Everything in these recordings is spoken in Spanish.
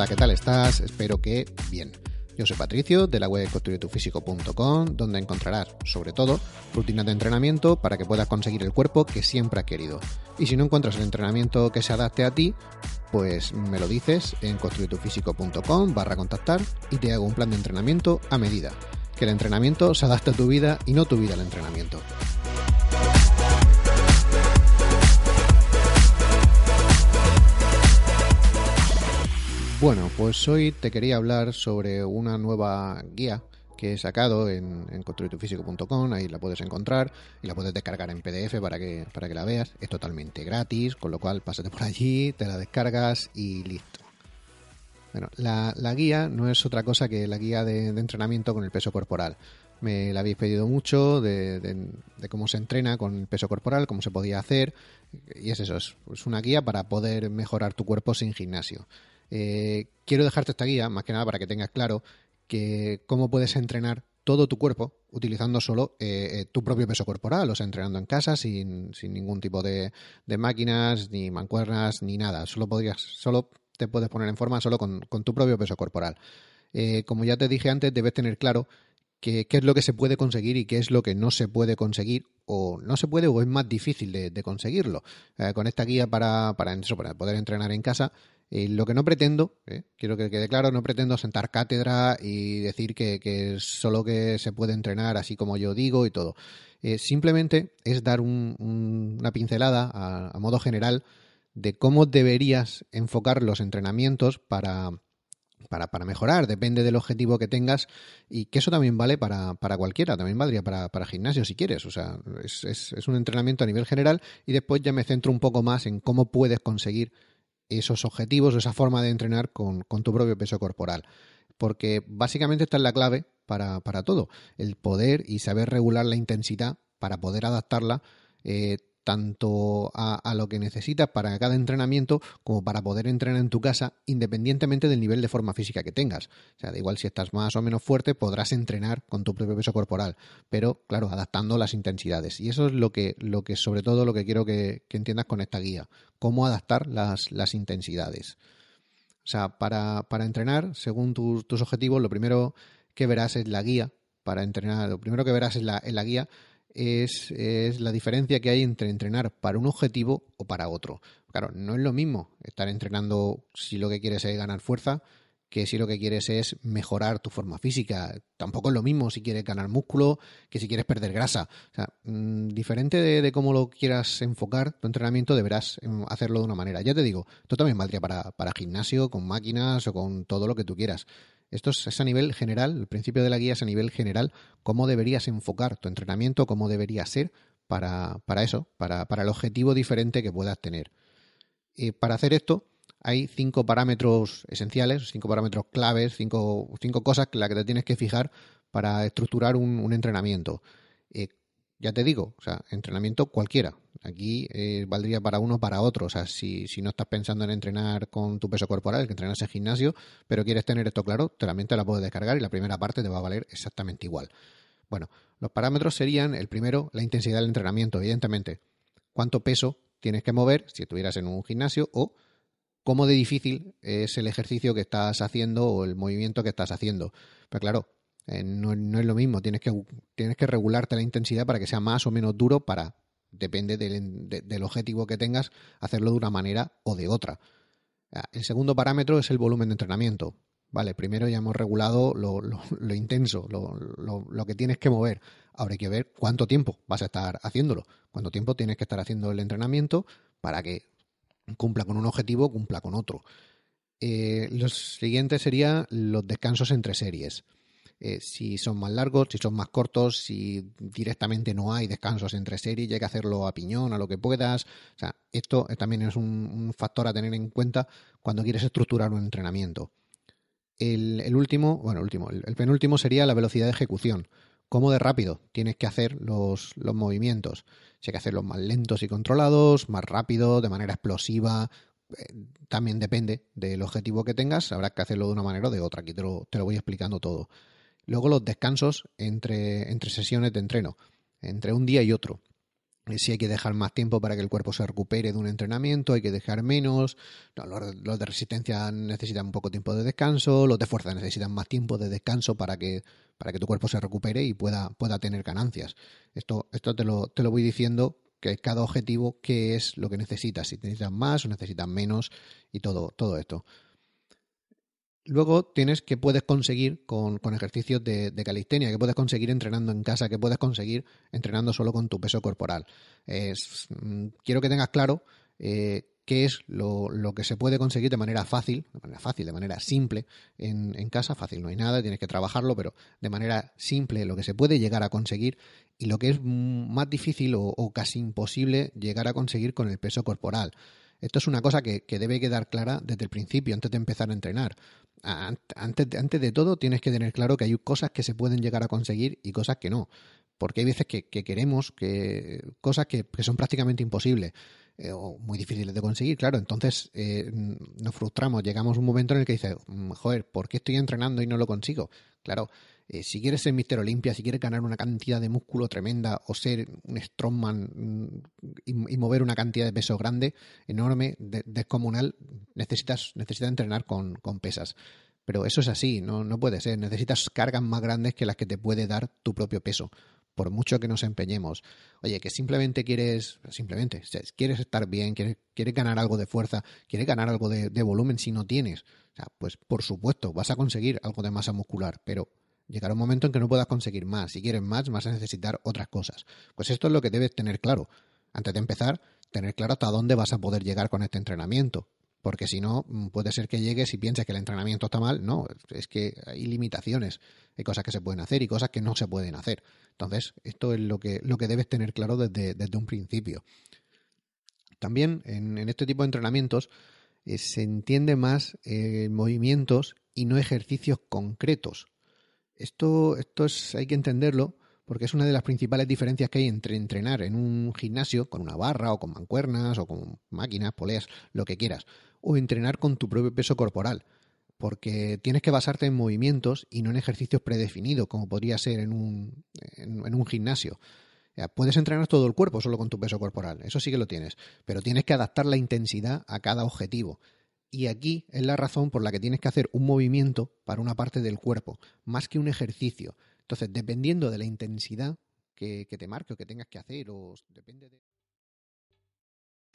Hola, ¿qué tal estás? Espero que bien. Yo soy Patricio de la web construyetufísico.com, donde encontrarás, sobre todo, rutinas de entrenamiento para que puedas conseguir el cuerpo que siempre has querido. Y si no encuentras el entrenamiento que se adapte a ti, pues me lo dices en construyetufísico.com barra contactar y te hago un plan de entrenamiento a medida. Que el entrenamiento se adapte a tu vida y no tu vida al entrenamiento. Bueno, pues hoy te quería hablar sobre una nueva guía que he sacado en, en construitufísico.com, ahí la puedes encontrar y la puedes descargar en PDF para que, para que la veas. Es totalmente gratis, con lo cual pásate por allí, te la descargas y listo. Bueno, la, guía no es otra cosa que la guía de, entrenamiento con el peso corporal. Me la habéis pedido mucho de, de, cómo se entrena con el peso corporal, cómo se podía hacer. Y es eso, es una guía para poder mejorar tu cuerpo sin gimnasio. Eh, quiero dejarte esta guía, más que nada para que tengas claro que cómo puedes entrenar todo tu cuerpo utilizando solo eh, eh, tu propio peso corporal, o sea, entrenando en casa sin, ningún tipo de, máquinas, ni mancuernas, ni nada. Solo podrías, solo te puedes poner en forma solo con, tu propio peso corporal. como ya te dije antes, debes tener claro qué es lo que se puede conseguir y qué es lo que no se puede conseguir, o no se puede o es más difícil de, conseguirlo. con esta guía para, para poder entrenar en casa, eh, lo que no pretendo, eh, quiero que quede claro, no pretendo sentar cátedra y decir que, solo que se puede entrenar así como yo digo y todo. Eh, simplemente es dar una pincelada a, modo general de cómo deberías enfocar los entrenamientos para, para, mejorar, depende del objetivo que tengas y que eso también vale para, cualquiera, también valdría para, para, gimnasio si quieres, o sea, es, es, un entrenamiento a nivel general y después ya me centro un poco más en cómo puedes conseguir esos objetivos, esa forma de entrenar con, tu propio peso corporal. Porque básicamente esta es la clave para, todo, el poder y saber regular la intensidad para poder adaptarla eh, tanto a, lo que necesitas para cada entrenamiento como para poder entrenar en tu casa independientemente del nivel de forma física que tengas. O sea, da igual si estás más o menos fuerte, podrás entrenar con tu propio peso corporal, pero claro, adaptando las intensidades. Y eso es lo que, lo que sobre todo lo que quiero que, entiendas con esta guía, cómo adaptar las, las intensidades. O sea, para, para entrenar, según tus, tus objetivos, lo primero que verás es la guía para entrenar, lo primero que verás es la, la guía es, la diferencia que hay entre entrenar para un objetivo o para otro. Claro, no es lo mismo estar entrenando si lo que quieres es ganar fuerza que si lo que quieres es mejorar tu forma física. Tampoco es lo mismo si quieres ganar músculo que si quieres perder grasa. O sea, mm, diferente de, de, cómo lo quieras enfocar tu entrenamiento, deberás em, hacerlo de una manera. Ya te digo, esto también valdría para, para gimnasio, con máquinas o con todo lo que tú quieras. Esto es a nivel general, el principio de la guía es a nivel general, cómo deberías enfocar tu entrenamiento, cómo debería ser para, para eso, para, para, el objetivo diferente que puedas tener. Y para hacer esto, hay cinco parámetros esenciales, cinco parámetros claves, cinco, cinco cosas que las que te tienes que fijar para estructurar un, entrenamiento. Eh, ya te digo, o sea, entrenamiento cualquiera. Aquí eh, valdría para uno para otro. O sea, si, si, no estás pensando en entrenar con tu peso corporal, que entrenas en gimnasio, pero quieres tener esto claro, también te la puedes descargar y la primera parte te va a valer exactamente igual. Bueno, los parámetros serían, el primero, la intensidad del entrenamiento, evidentemente. ¿Cuánto peso tienes que mover si estuvieras en un gimnasio o cómo de difícil es el ejercicio que estás haciendo o el movimiento que estás haciendo? Pero claro, eh, no, es lo mismo, tienes que, tienes que regularte la intensidad para que sea más o menos duro para, depende del, objetivo que tengas, hacerlo de una manera o de otra. Ah, el segundo parámetro es el volumen de entrenamiento. Vale, primero ya hemos regulado lo, lo intenso, lo, que tienes que mover. Ahora hay que ver cuánto tiempo vas a estar haciéndolo, cuánto tiempo tienes que estar haciendo el entrenamiento para que cumpla con un objetivo, cumpla con otro. Eh, los siguientes serían los descansos entre series. Eh, si son más largos, si son más cortos, si directamente no hay descansos entre series hay que hacerlo a piñón, a lo que puedas. O sea, esto también es un, factor a tener en cuenta cuando quieres estructurar un entrenamiento. El, último, bueno, último, el, penúltimo sería la velocidad de ejecución. ¿Cómo de rápido tienes que hacer los, los movimientos? Si hay que hacerlos más lentos y controlados, más rápido, de manera explosiva, eh, también depende del objetivo que tengas, habrá que hacerlo de una manera o de otra. Aquí te lo, te lo voy explicando todo. Luego los descansos entre, entre sesiones de entreno, entre un día y otro. si hay que dejar más tiempo para que el cuerpo se recupere de un entrenamiento, hay que dejar menos. los, de resistencia necesitan un poco tiempo de descanso, los de fuerza necesitan más tiempo de descanso para que, para que tu cuerpo se recupere y pueda, pueda tener ganancias. Esto, esto te, lo, te lo voy diciendo que cada objetivo qué es lo que necesitas, si necesitas más o necesitas menos y todo, todo esto. Luego tienes que puedes conseguir con, ejercicios de, calistenia, que puedes conseguir entrenando en casa, que puedes conseguir entrenando solo con tu peso corporal. Mm, quiero que tengas claro eh, qué es lo, que se puede conseguir de manera fácil, de manera fácil, de manera simple en, casa. Fácil no hay nada, tienes que trabajarlo, pero de manera simple lo que se puede llegar a conseguir y lo que es más difícil o casi imposible llegar a conseguir con el peso corporal. Esto es una cosa que, debe quedar clara desde el principio, antes de empezar a entrenar. Antes, antes de todo, tienes que tener claro que hay cosas que se pueden llegar a conseguir y cosas que no. Porque hay veces que, queremos que cosas que, son prácticamente imposibles eh, o muy difíciles de conseguir, claro. Entonces eh, nos frustramos, llegamos a un momento en el que dices, mm, joder, ¿por qué estoy entrenando y no lo consigo? Claro, eh, si quieres ser Mister Olimpia, si quieres ganar una cantidad de músculo tremenda o ser un strongman mm, y, mover una cantidad de peso grande, enorme, descomunal, necesitas, necesitas entrenar con, pesas. Pero eso es así, no, no puede ser. Necesitas cargas más grandes que las que te puede dar tu propio peso por mucho que nos empeñemos. Oye, que simplemente quieres, simplemente, quieres estar bien, quieres, quieres ganar algo de fuerza, quieres ganar algo de, volumen si no tienes. Pues por supuesto, vas a conseguir algo de masa muscular, pero Llegará un momento en que no puedas conseguir más. Si quieres más, vas a necesitar otras cosas. Pues esto es lo que debes tener claro. Antes de empezar, tener claro hasta dónde vas a poder llegar con este entrenamiento. Porque si no, mm, puede ser que llegues y pienses que el entrenamiento está mal. No, es que hay limitaciones. Hay cosas que se pueden hacer y cosas que no se pueden hacer. Entonces, esto es lo que, lo que debes tener claro desde, un principio. También en, este tipo de entrenamientos eh, se entiende más eh, movimientos y no ejercicios concretos. Esto, esto es, hay que entenderlo porque es una de las principales diferencias que hay entre entrenar en un gimnasio con una barra o con mancuernas o con máquinas, poleas, lo que quieras, o entrenar con tu propio peso corporal, porque tienes que basarte en movimientos y no en ejercicios predefinidos, como podría ser en un, en, un gimnasio. puedes entrenar todo el cuerpo solo con tu peso corporal, eso sí que lo tienes, pero tienes que adaptar la intensidad a cada objetivo. Y aquí es la razón por la que tienes que hacer un movimiento para una parte del cuerpo, más que un ejercicio. Entonces, dependiendo de la intensidad que, te marque o que tengas que hacer, o depende de...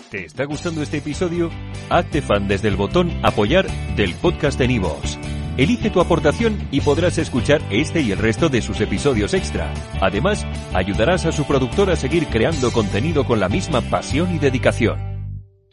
¿Te está gustando este episodio? Hazte fan desde el botón apoyar del podcast de Nivos. Elige tu aportación y podrás escuchar este y el resto de sus episodios extra. Además, ayudarás a su productor a seguir creando contenido con la misma pasión y dedicación.